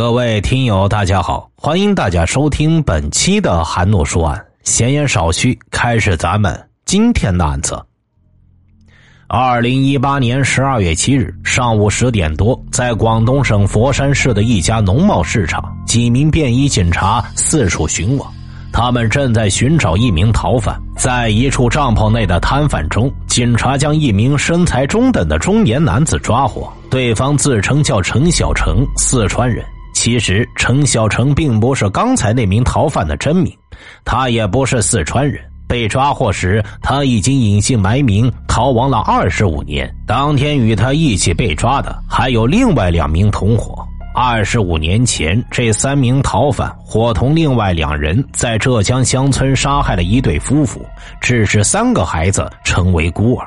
各位听友，大家好，欢迎大家收听本期的韩诺说案。闲言少叙，开始咱们今天的案子。二零一八年十二月七日上午十点多，在广东省佛山市的一家农贸市场，几名便衣警察四处巡网，他们正在寻找一名逃犯。在一处帐篷内的摊贩中，警察将一名身材中等的中年男子抓获，对方自称叫陈小成，四川人。其实，陈小成并不是刚才那名逃犯的真名，他也不是四川人。被抓获时，他已经隐姓埋名逃亡了二十五年。当天与他一起被抓的还有另外两名同伙。二十五年前，这三名逃犯伙同另外两人在浙江乡村杀害了一对夫妇，致使三个孩子成为孤儿。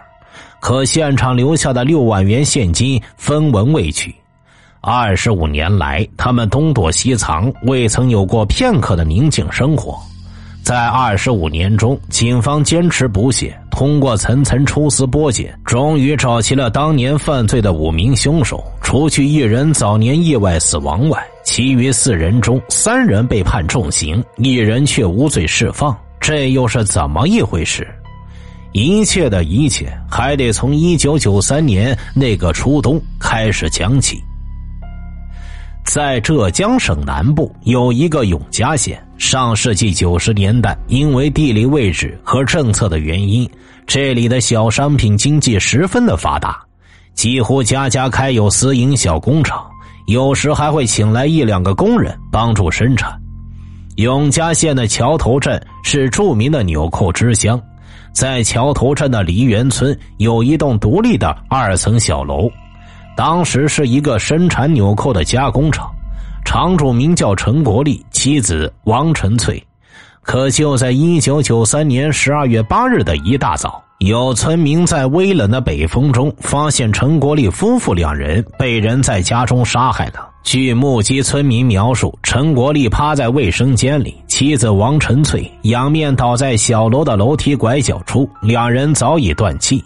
可现场留下的六万元现金分文未取。二十五年来，他们东躲西藏，未曾有过片刻的宁静生活。在二十五年中，警方坚持不懈，通过层层抽丝剥茧，终于找齐了当年犯罪的五名凶手。除去一人早年意外死亡外，其余四人中，三人被判重刑，一人却无罪释放。这又是怎么一回事？一切的一切，还得从一九九三年那个初冬开始讲起。在浙江省南部有一个永嘉县。上世纪九十年代，因为地理位置和政策的原因，这里的小商品经济十分的发达，几乎家家开有私营小工厂，有时还会请来一两个工人帮助生产。永嘉县的桥头镇是著名的纽扣之乡，在桥头镇的梨园村有一栋独立的二层小楼。当时是一个生产纽扣的加工厂，厂主名叫陈国立，妻子王陈翠。可就在一九九三年十二月八日的一大早，有村民在微冷的北风中发现陈国立夫妇两人被人在家中杀害了。据目击村民描述，陈国立趴在卫生间里，妻子王陈翠仰面倒在小楼的楼梯拐角处，两人早已断气。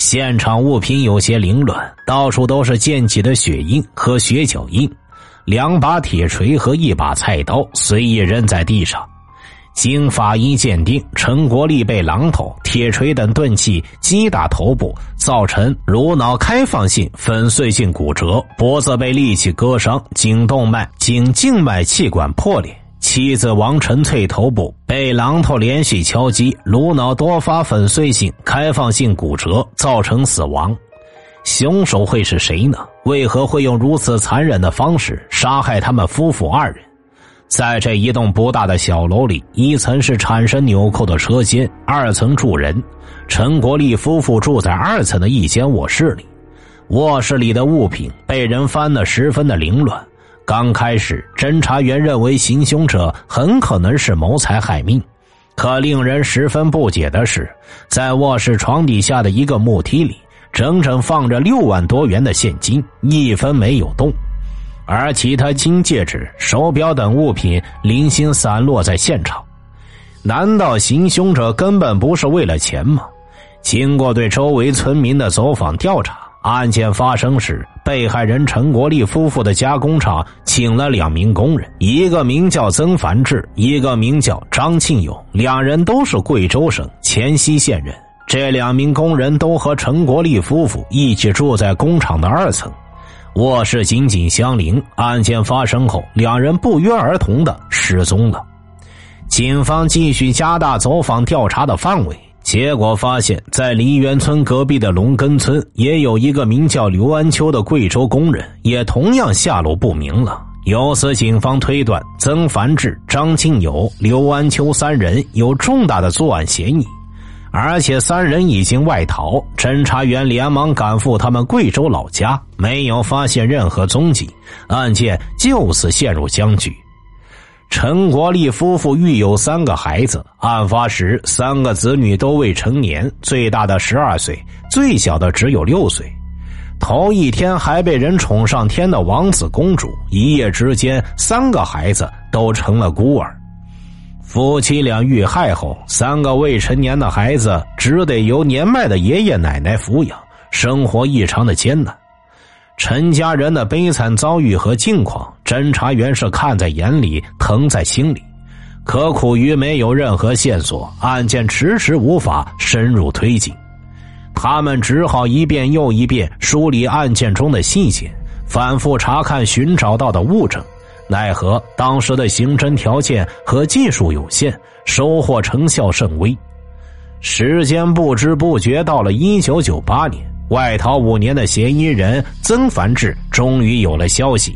现场物品有些凌乱，到处都是溅起的血印和血脚印，两把铁锤和一把菜刀随意扔在地上。经法医鉴定，陈国立被榔头、铁锤等钝器击打头部，造成颅脑开放性粉碎性骨折，脖子被利器割伤，颈动脉、颈静脉气管破裂。妻子王晨翠头部被榔头连续敲击，颅脑多发粉碎性、开放性骨折，造成死亡。凶手会是谁呢？为何会用如此残忍的方式杀害他们夫妇二人？在这一栋不大的小楼里，一层是产生纽扣的车间，二层住人。陈国立夫妇住在二层的一间卧室里，卧室里的物品被人翻得十分的凌乱。刚开始，侦查员认为行凶者很可能是谋财害命，可令人十分不解的是，在卧室床底下的一个木梯里，整整放着六万多元的现金，一分没有动，而其他金戒指、手表等物品零星散落在现场。难道行凶者根本不是为了钱吗？经过对周围村民的走访调查。案件发生时，被害人陈国立夫妇的加工厂请了两名工人，一个名叫曾凡志，一个名叫张庆勇，两人都是贵州省黔西县人。这两名工人都和陈国立夫妇一起住在工厂的二层，卧室紧紧相邻。案件发生后，两人不约而同的失踪了。警方继续加大走访调查的范围。结果发现，在梨园村隔壁的龙根村，也有一个名叫刘安秋的贵州工人，也同样下落不明了。由此，警方推断曾凡志、张庆友、刘安秋三人有重大的作案嫌疑，而且三人已经外逃。侦查员连忙赶赴他们贵州老家，没有发现任何踪迹，案件就此陷入僵局。陈国立夫妇育有三个孩子，案发时三个子女都未成年，最大的十二岁，最小的只有六岁。头一天还被人宠上天的王子公主，一夜之间三个孩子都成了孤儿。夫妻俩遇害后，三个未成年的孩子只得由年迈的爷爷奶奶抚养，生活异常的艰难。陈家人的悲惨遭遇和境况，侦查员是看在眼里，疼在心里，可苦于没有任何线索，案件迟迟无法深入推进。他们只好一遍又一遍梳理案件中的细节，反复查看寻找到的物证。奈何当时的刑侦条件和技术有限，收获成效甚微。时间不知不觉到了一九九八年，外逃五年的嫌疑人曾凡志终于有了消息。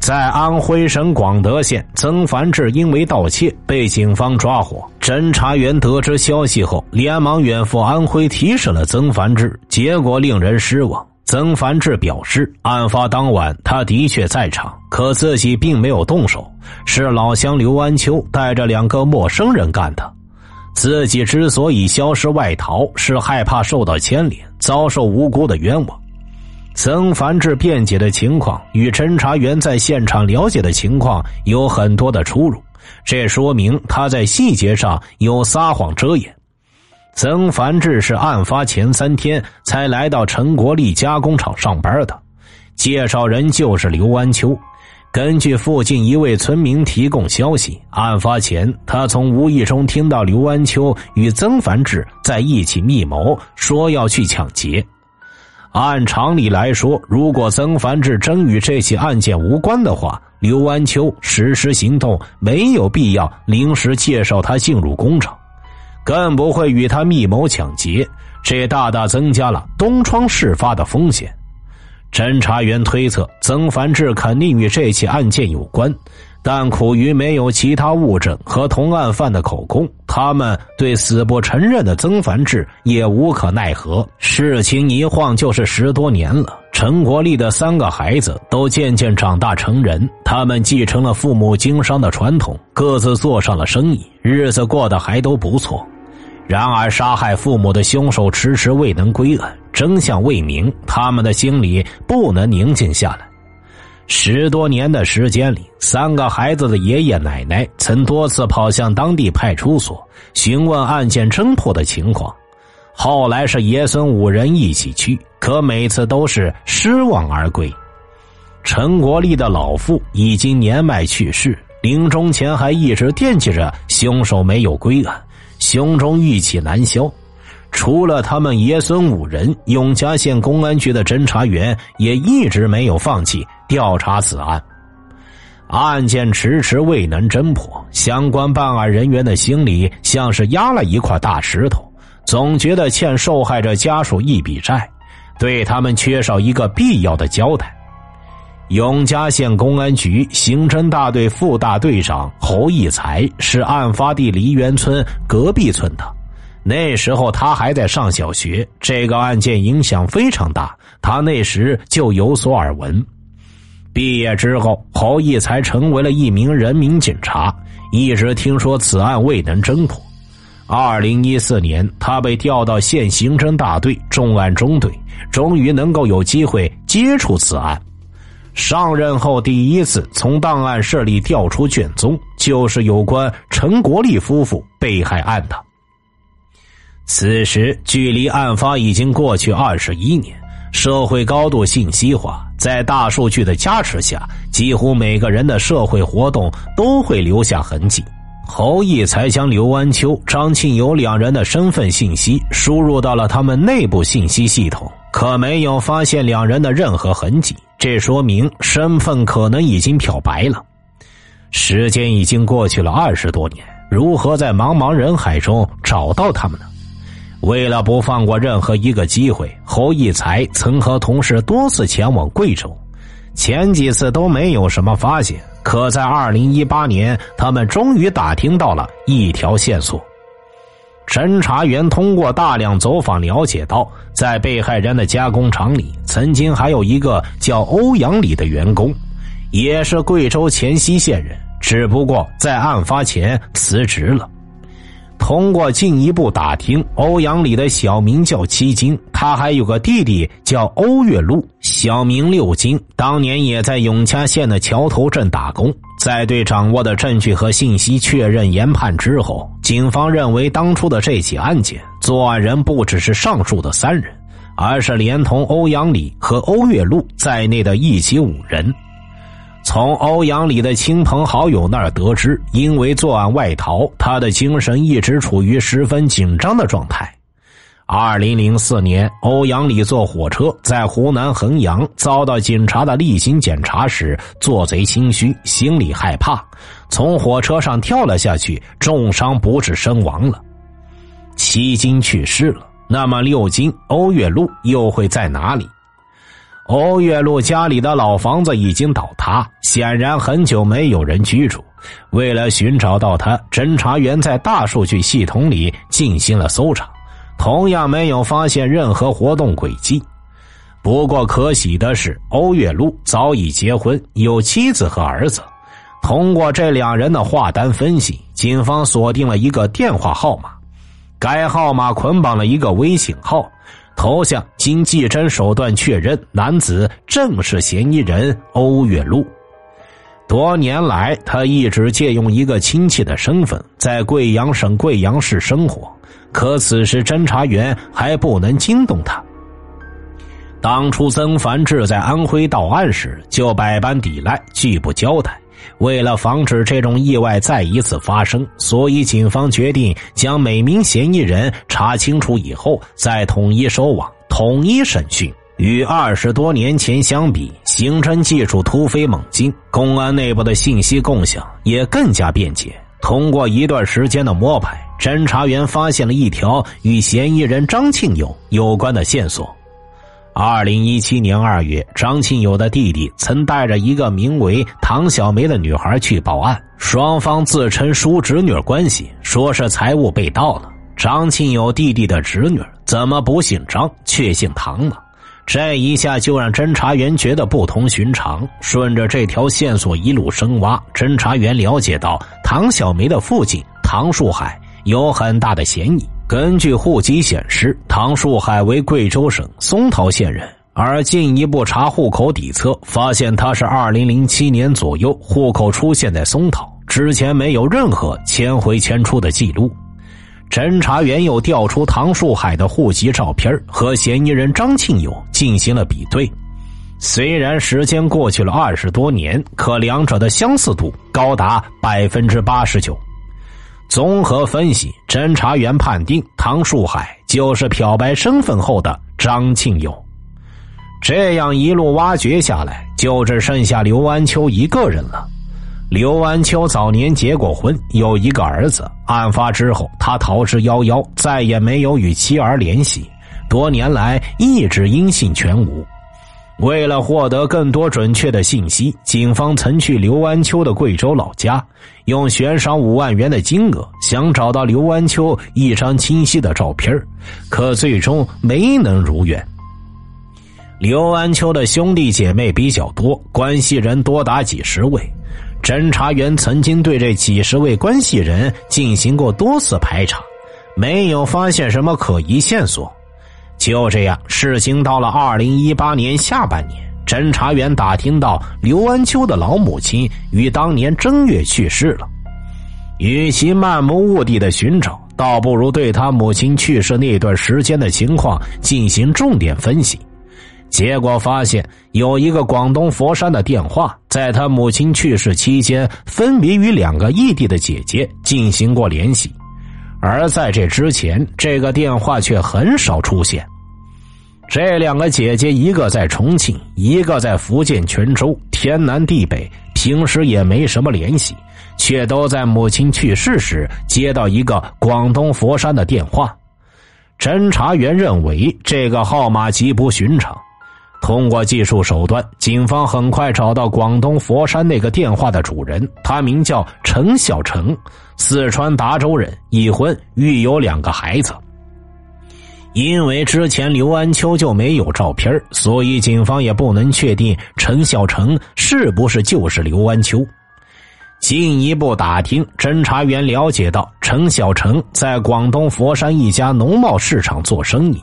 在安徽省广德县，曾凡志因为盗窃被警方抓获。侦查员得知消息后，连忙远赴安徽提审了曾凡志，结果令人失望。曾凡志表示，案发当晚他的确在场，可自己并没有动手，是老乡刘安秋带着两个陌生人干的。自己之所以消失外逃，是害怕受到牵连，遭受无辜的冤枉。曾凡志辩解的情况与侦查员在现场了解的情况有很多的出入，这说明他在细节上有撒谎遮掩。曾凡志是案发前三天才来到陈国立加工厂上班的，介绍人就是刘安秋。根据附近一位村民提供消息，案发前他从无意中听到刘安秋与曾凡志在一起密谋，说要去抢劫。按常理来说，如果曾凡志真与这起案件无关的话，刘安秋实施行动没有必要临时介绍他进入工厂。更不会与他密谋抢劫，这大大增加了东窗事发的风险。侦查员推测，曾凡志肯定与这起案件有关，但苦于没有其他物证和同案犯的口供，他们对死不承认的曾凡志也无可奈何。事情一晃就是十多年了，陈国立的三个孩子都渐渐长大成人，他们继承了父母经商的传统，各自做上了生意，日子过得还都不错。然而，杀害父母的凶手迟迟未能归案，真相未明，他们的心里不能宁静下来。十多年的时间里，三个孩子的爷爷奶奶曾多次跑向当地派出所询问案件侦破的情况，后来是爷孙五人一起去，可每次都是失望而归。陈国立的老父已经年迈去世，临终前还一直惦记着凶手没有归案。胸中郁气难消，除了他们爷孙五人，永嘉县公安局的侦查员也一直没有放弃调查此案。案件迟迟未能侦破，相关办案人员的心里像是压了一块大石头，总觉得欠受害者家属一笔债，对他们缺少一个必要的交代。永嘉县公安局刑侦大队副大队长侯义才是案发地梨园村隔壁村的，那时候他还在上小学，这个案件影响非常大，他那时就有所耳闻。毕业之后，侯义才成为了一名人民警察，一直听说此案未能侦破。二零一四年，他被调到县刑侦大队重案中队，终于能够有机会接触此案。上任后第一次从档案室里调出卷宗，就是有关陈国立夫妇被害案的。此时距离案发已经过去二十一年，社会高度信息化，在大数据的加持下，几乎每个人的社会活动都会留下痕迹。侯毅才将刘安秋、张庆友两人的身份信息输入到了他们内部信息系统，可没有发现两人的任何痕迹。这说明身份可能已经漂白了。时间已经过去了二十多年，如何在茫茫人海中找到他们呢？为了不放过任何一个机会，侯义才曾和同事多次前往贵州，前几次都没有什么发现。可在二零一八年，他们终于打听到了一条线索。侦查员通过大量走访了解到，在被害人的加工厂里，曾经还有一个叫欧阳礼的员工，也是贵州黔西县人，只不过在案发前辞职了。通过进一步打听，欧阳里的小名叫七金，他还有个弟弟叫欧月禄，小名六金，当年也在永嘉县的桥头镇打工。在对掌握的证据和信息确认研判之后，警方认为当初的这起案件作案人不只是上述的三人，而是连同欧阳里和欧月禄在内的一起五人。从欧阳里的亲朋好友那儿得知，因为作案外逃，他的精神一直处于十分紧张的状态。二零零四年，欧阳里坐火车在湖南衡阳遭到警察的例行检查时，做贼心虚，心里害怕，从火车上跳了下去，重伤不治身亡了。七金去世了，那么六金欧月禄又会在哪里？欧月禄家里的老房子已经倒塌，显然很久没有人居住。为了寻找到他，侦查员在大数据系统里进行了搜查，同样没有发现任何活动轨迹。不过可喜的是，欧月禄早已结婚，有妻子和儿子。通过这两人的话单分析，警方锁定了一个电话号码，该号码捆绑了一个微信号。头像经技侦手段确认，男子正是嫌疑人欧月禄。多年来，他一直借用一个亲戚的身份在贵阳省贵阳市生活，可此时侦查员还不能惊动他。当初曾凡志在安徽到案时，就百般抵赖，拒不交代。为了防止这种意外再一次发生，所以警方决定将每名嫌疑人查清楚以后，再统一收网、统一审讯。与二十多年前相比，刑侦技术突飞猛进，公安内部的信息共享也更加便捷。通过一段时间的摸排，侦查员发现了一条与嫌疑人张庆友有关的线索。二零一七年二月，张庆友的弟弟曾带着一个名为唐小梅的女孩去报案，双方自称叔侄女关系，说是财物被盗了。张庆友弟弟的侄女怎么不姓张却姓唐呢？这一下就让侦查员觉得不同寻常。顺着这条线索一路深挖，侦查员了解到唐小梅的父亲唐树海有很大的嫌疑。根据户籍显示，唐树海为贵州省松桃县人，而进一步查户口底册，发现他是2007年左右户口出现在松桃，之前没有任何迁回迁出的记录。侦查员又调出唐树海的户籍照片和嫌疑人张庆友进行了比对，虽然时间过去了二十多年，可两者的相似度高达百分之八十九。综合分析，侦查员判定唐树海就是漂白身份后的张庆友。这样一路挖掘下来，就只剩下刘安秋一个人了。刘安秋早年结过婚，有一个儿子。案发之后，他逃之夭夭，再也没有与妻儿联系，多年来一直音信全无。为了获得更多准确的信息，警方曾去刘安秋的贵州老家，用悬赏五万元的金额想找到刘安秋一张清晰的照片可最终没能如愿。刘安秋的兄弟姐妹比较多，关系人多达几十位。侦查员曾经对这几十位关系人进行过多次排查，没有发现什么可疑线索。就这样，事情到了二零一八年下半年，侦查员打听到刘安秋的老母亲于当年正月去世了。与其漫无目的的寻找，倒不如对他母亲去世那段时间的情况进行重点分析。结果发现，有一个广东佛山的电话，在他母亲去世期间，分别与两个异地的姐姐进行过联系。而在这之前，这个电话却很少出现。这两个姐姐，一个在重庆，一个在福建泉州，天南地北，平时也没什么联系，却都在母亲去世时接到一个广东佛山的电话。侦查员认为这个号码极不寻常，通过技术手段，警方很快找到广东佛山那个电话的主人，他名叫陈小成。四川达州人，已婚，育有两个孩子。因为之前刘安秋就没有照片，所以警方也不能确定陈小成是不是就是刘安秋。进一步打听，侦查员了解到陈小成在广东佛山一家农贸市场做生意。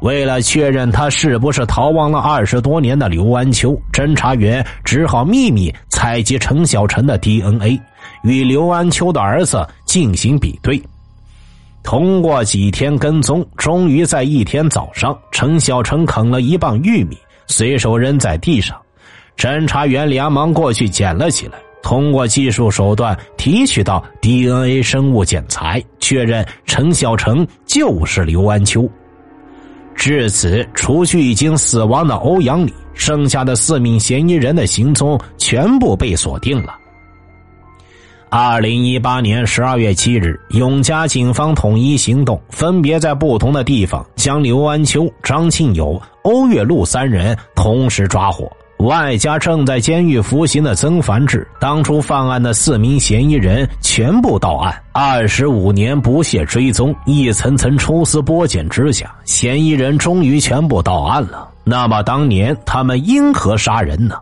为了确认他是不是逃亡了二十多年的刘安秋，侦查员只好秘密采集陈小成的 DNA，与刘安秋的儿子进行比对。通过几天跟踪，终于在一天早上，陈小成啃了一磅玉米，随手扔在地上。侦查员连忙过去捡了起来，通过技术手段提取到 DNA 生物检材，确认陈小成就是刘安秋。至此，除去已经死亡的欧阳礼，剩下的四名嫌疑人的行踪全部被锁定了。二零一八年十二月七日，永嘉警方统一行动，分别在不同的地方将刘安秋、张庆友、欧月禄三人同时抓获，外加正在监狱服刑的曾凡志。当初犯案的四名嫌疑人全部到案。二十五年不懈追踪，一层层抽丝剥茧之下，嫌疑人终于全部到案了。那么，当年他们因何杀人呢？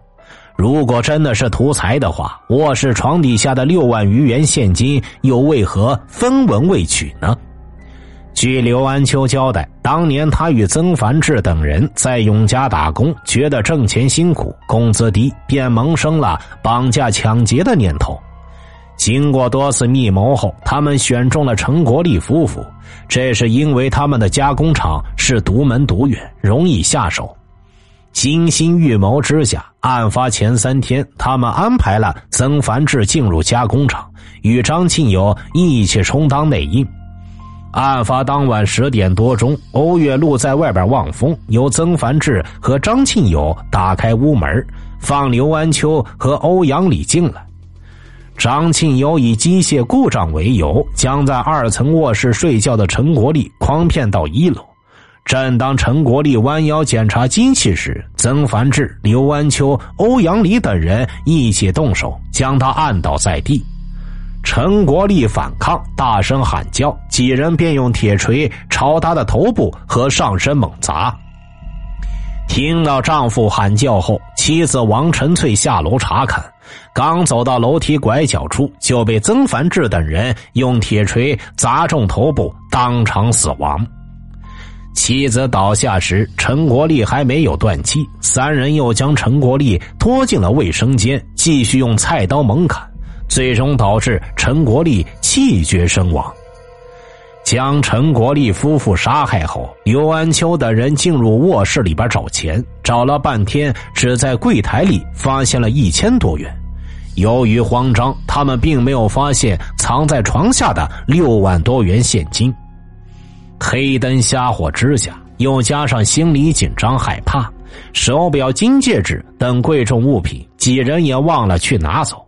如果真的是图财的话，卧室床底下的六万余元现金又为何分文未取呢？据刘安秋交代，当年他与曾凡志等人在永嘉打工，觉得挣钱辛苦，工资低，便萌生了绑架抢劫的念头。经过多次密谋后，他们选中了陈国立夫妇，这是因为他们的加工厂是独门独院，容易下手。精心预谋之下，案发前三天，他们安排了曾凡志进入加工厂，与张庆友一起充当内应。案发当晚十点多钟，欧月露在外边望风，由曾凡志和张庆友打开屋门，放刘安秋和欧阳礼进来。张庆友以机械故障为由，将在二层卧室睡觉的陈国立诓骗到一楼。正当陈国立弯腰检查机器时，曾凡志、刘安秋、欧阳礼等人一起动手，将他按倒在地。陈国立反抗，大声喊叫，几人便用铁锤朝他的头部和上身猛砸。听到丈夫喊叫后，妻子王晨翠下楼查看，刚走到楼梯拐角处，就被曾凡志等人用铁锤砸中头部，当场死亡。妻子倒下时，陈国立还没有断气，三人又将陈国立拖进了卫生间，继续用菜刀猛砍，最终导致陈国立气绝身亡。将陈国立夫妇杀害后，刘安秋等人进入卧室里边找钱，找了半天，只在柜台里发现了一千多元。由于慌张，他们并没有发现藏在床下的六万多元现金。黑灯瞎火之下，又加上心里紧张害怕，手表、金戒指等贵重物品，几人也忘了去拿走。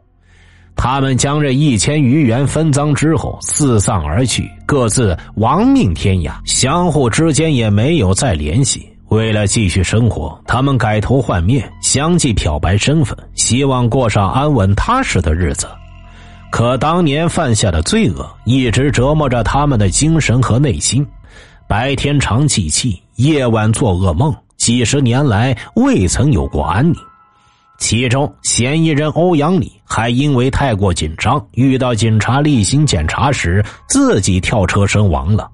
他们将这一千余元分赃之后，四散而去，各自亡命天涯，相互之间也没有再联系。为了继续生活，他们改头换面，相继漂白身份，希望过上安稳踏实的日子。可当年犯下的罪恶，一直折磨着他们的精神和内心。白天常记气，夜晚做噩梦，几十年来未曾有过安宁。其中嫌疑人欧阳礼还因为太过紧张，遇到警察例行检查时自己跳车身亡了。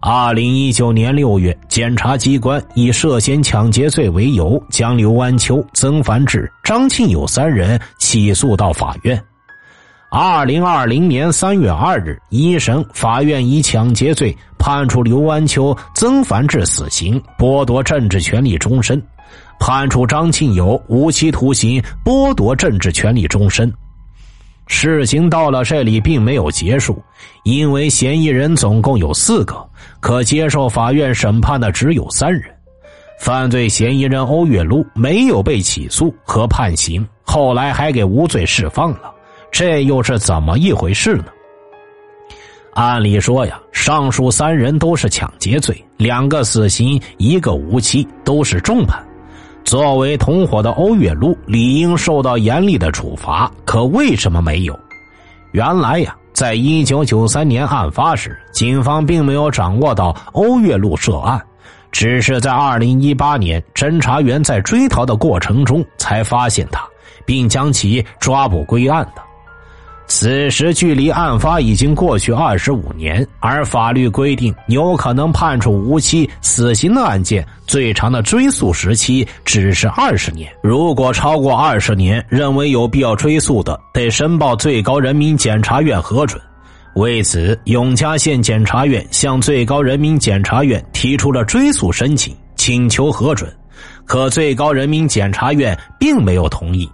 二零一九年六月，检察机关以涉嫌抢劫罪为由，将刘安秋、曾凡志、张庆友三人起诉到法院。二零二零年三月二日，一审法院以抢劫罪判处刘安秋、曾凡志死刑，剥夺政治权利终身；判处张庆友无期徒刑，剥夺政治权利终身。事情到了这里并没有结束，因为嫌疑人总共有四个，可接受法院审判的只有三人。犯罪嫌疑人欧月禄没有被起诉和判刑，后来还给无罪释放了。这又是怎么一回事呢？按理说呀，上述三人都是抢劫罪，两个死刑，一个无期，都是重判。作为同伙的欧月禄理应受到严厉的处罚，可为什么没有？原来呀，在一九九三年案发时，警方并没有掌握到欧月禄涉案，只是在二零一八年，侦查员在追逃的过程中才发现他，并将其抓捕归案的。此时距离案发已经过去二十五年，而法律规定有可能判处无期死刑的案件，最长的追诉时期只是二十年。如果超过二十年，认为有必要追诉的，得申报最高人民检察院核准。为此，永嘉县检察院向最高人民检察院提出了追诉申请，请求核准。可最高人民检察院并没有同意。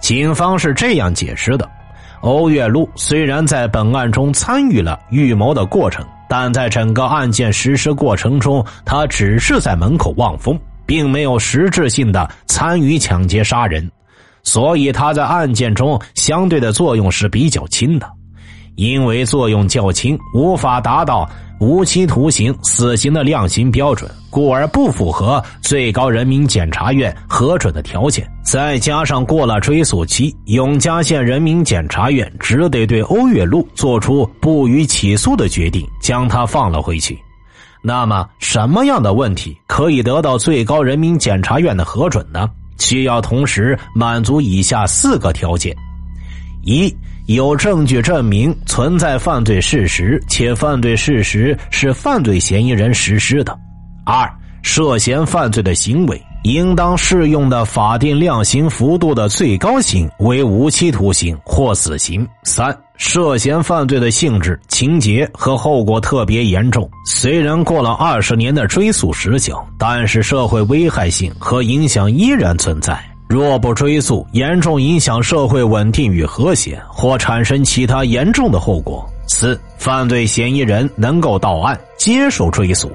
警方是这样解释的：欧月露虽然在本案中参与了预谋的过程，但在整个案件实施过程中，他只是在门口望风，并没有实质性的参与抢劫杀人，所以他在案件中相对的作用是比较轻的。因为作用较轻，无法达到无期徒刑、死刑的量刑标准，故而不符合最高人民检察院核准的条件。再加上过了追诉期，永嘉县人民检察院只得对欧月禄作出不予起诉的决定，将他放了回去。那么，什么样的问题可以得到最高人民检察院的核准呢？需要同时满足以下四个条件：一。有证据证明存在犯罪事实，且犯罪事实是犯罪嫌疑人实施的；二，涉嫌犯罪的行为应当适用的法定量刑幅度的最高刑为无期徒刑或死刑；三，涉嫌犯罪的性质、情节和后果特别严重，虽然过了二十年的追诉时效，但是社会危害性和影响依然存在。若不追诉，严重影响社会稳定与和谐，或产生其他严重的后果。四、犯罪嫌疑人能够到案接受追诉。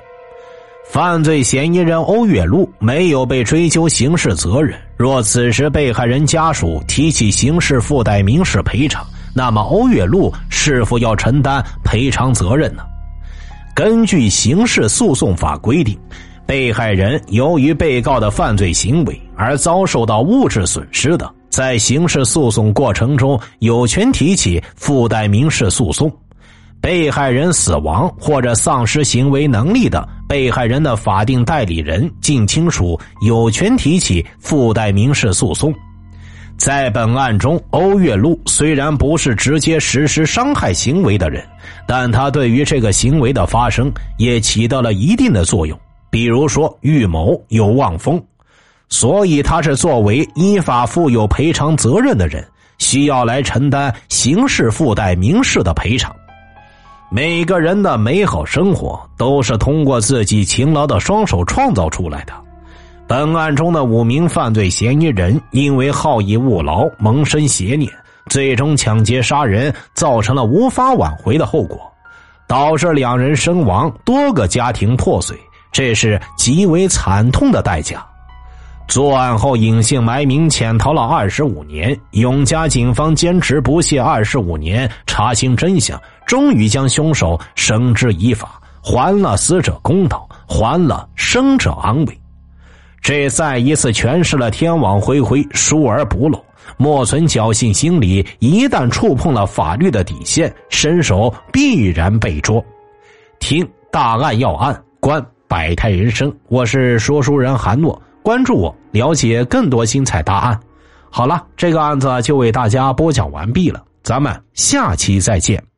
犯罪嫌疑人欧月禄没有被追究刑事责任。若此时被害人家属提起刑事附带民事赔偿，那么欧月禄是否要承担赔偿责任呢？根据刑事诉讼法规定。被害人由于被告的犯罪行为而遭受到物质损失的，在刑事诉讼过程中有权提起附带民事诉讼；被害人死亡或者丧失行为能力的，被害人的法定代理人、近亲属有权提起附带民事诉讼。在本案中，欧月禄虽然不是直接实施伤害行为的人，但他对于这个行为的发生也起到了一定的作用。比如说预谋有望风，所以他是作为依法负有赔偿责任的人，需要来承担刑事附带民事的赔偿。每个人的美好生活都是通过自己勤劳的双手创造出来的。本案中的五名犯罪嫌疑人因为好逸恶劳、萌生邪念，最终抢劫杀人，造成了无法挽回的后果，导致两人身亡，多个家庭破碎。这是极为惨痛的代价。作案后隐姓埋名潜逃了二十五年，永嘉警方坚持不懈二十五年，查清真相，终于将凶手绳之以法，还了死者公道，还了生者安慰。这再一次诠释了天网恢恢，疏而不漏，莫存侥幸心理。一旦触碰了法律的底线，伸手必然被捉。听大案要案，观。百态人生，我是说书人韩诺，关注我，了解更多精彩答案。好了，这个案子就为大家播讲完毕了，咱们下期再见。